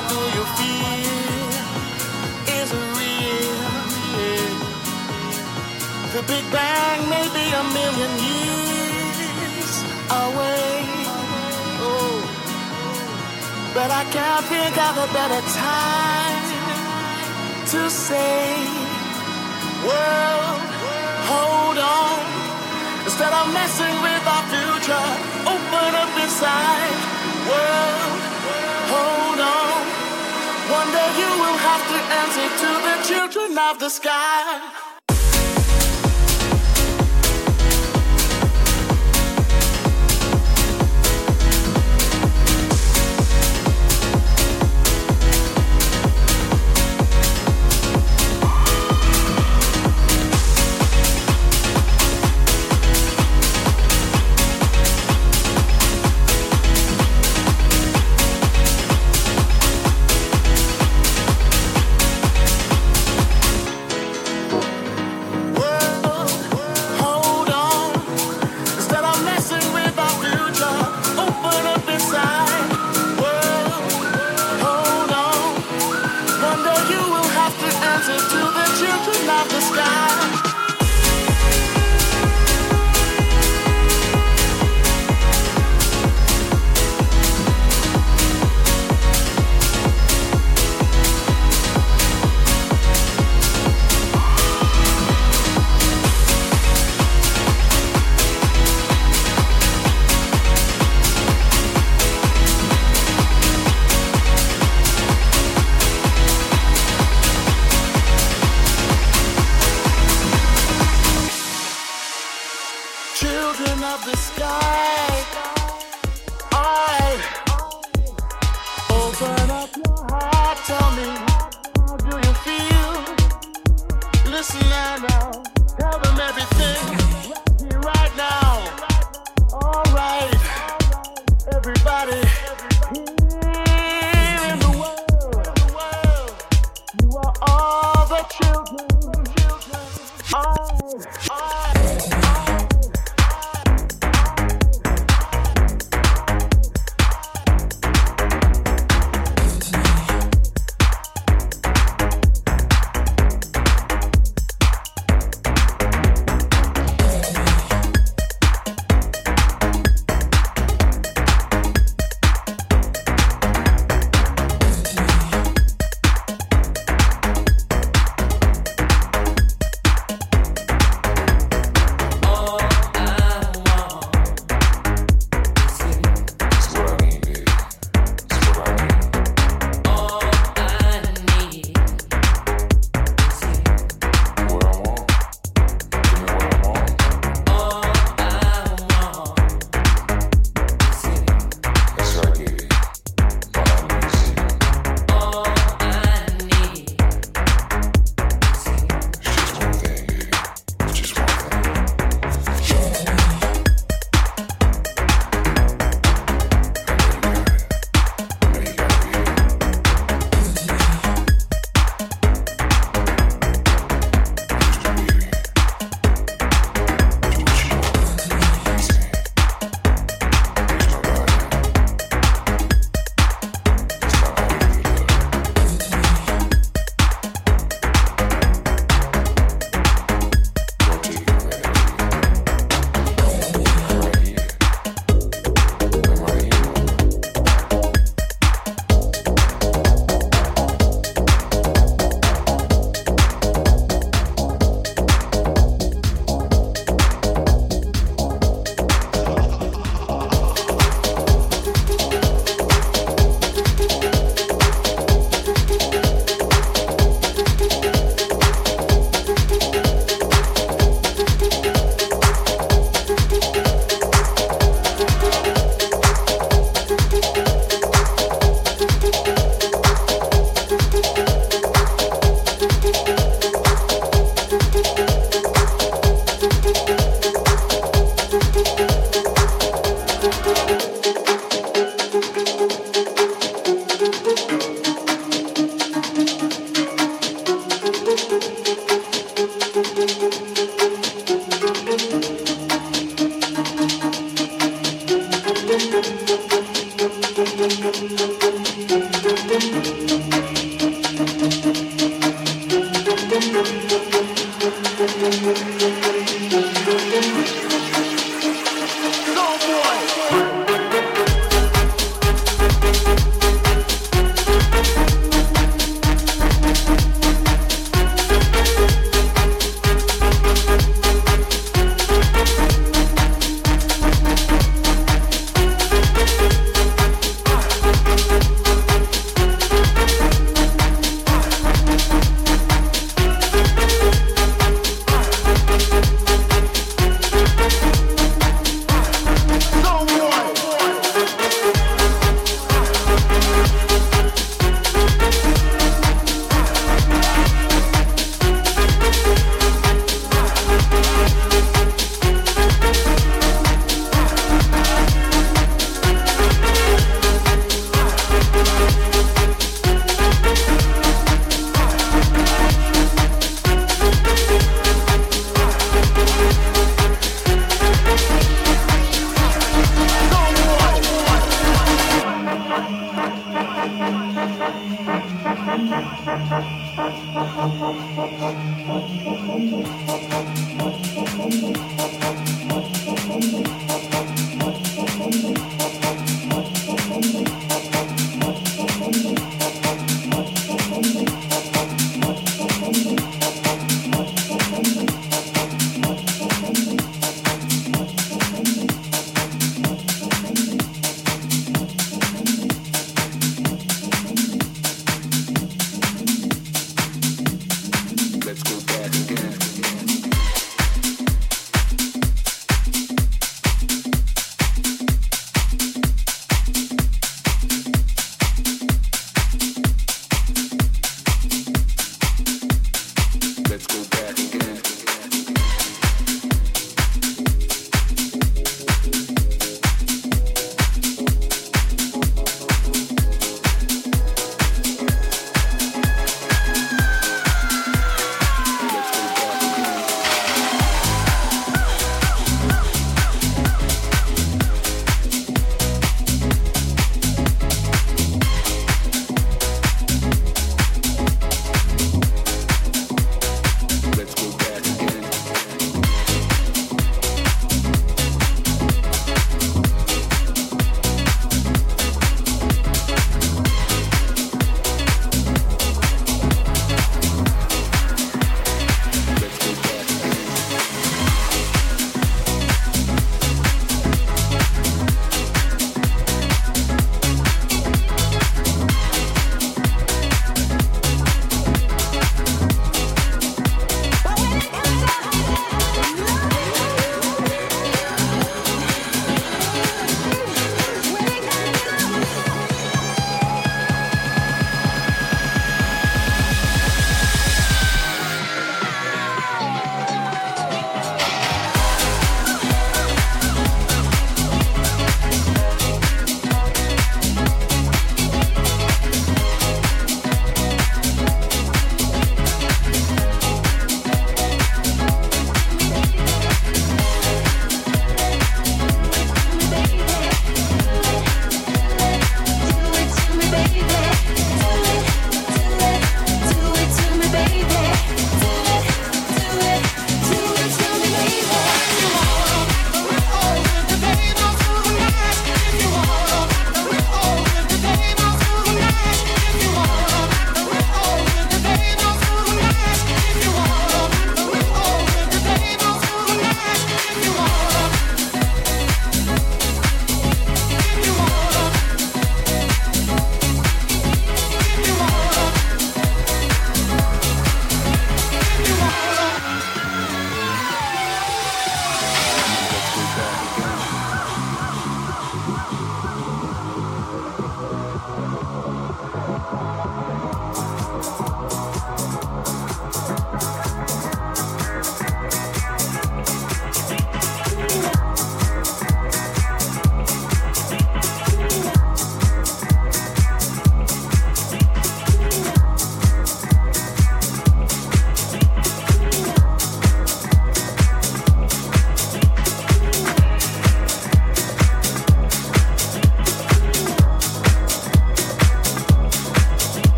lado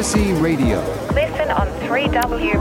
Prophecy Radio. Listen on 3wprophecyradio.com.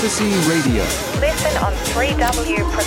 Prophecy Radio. Listen on 3wprophecyradio.com.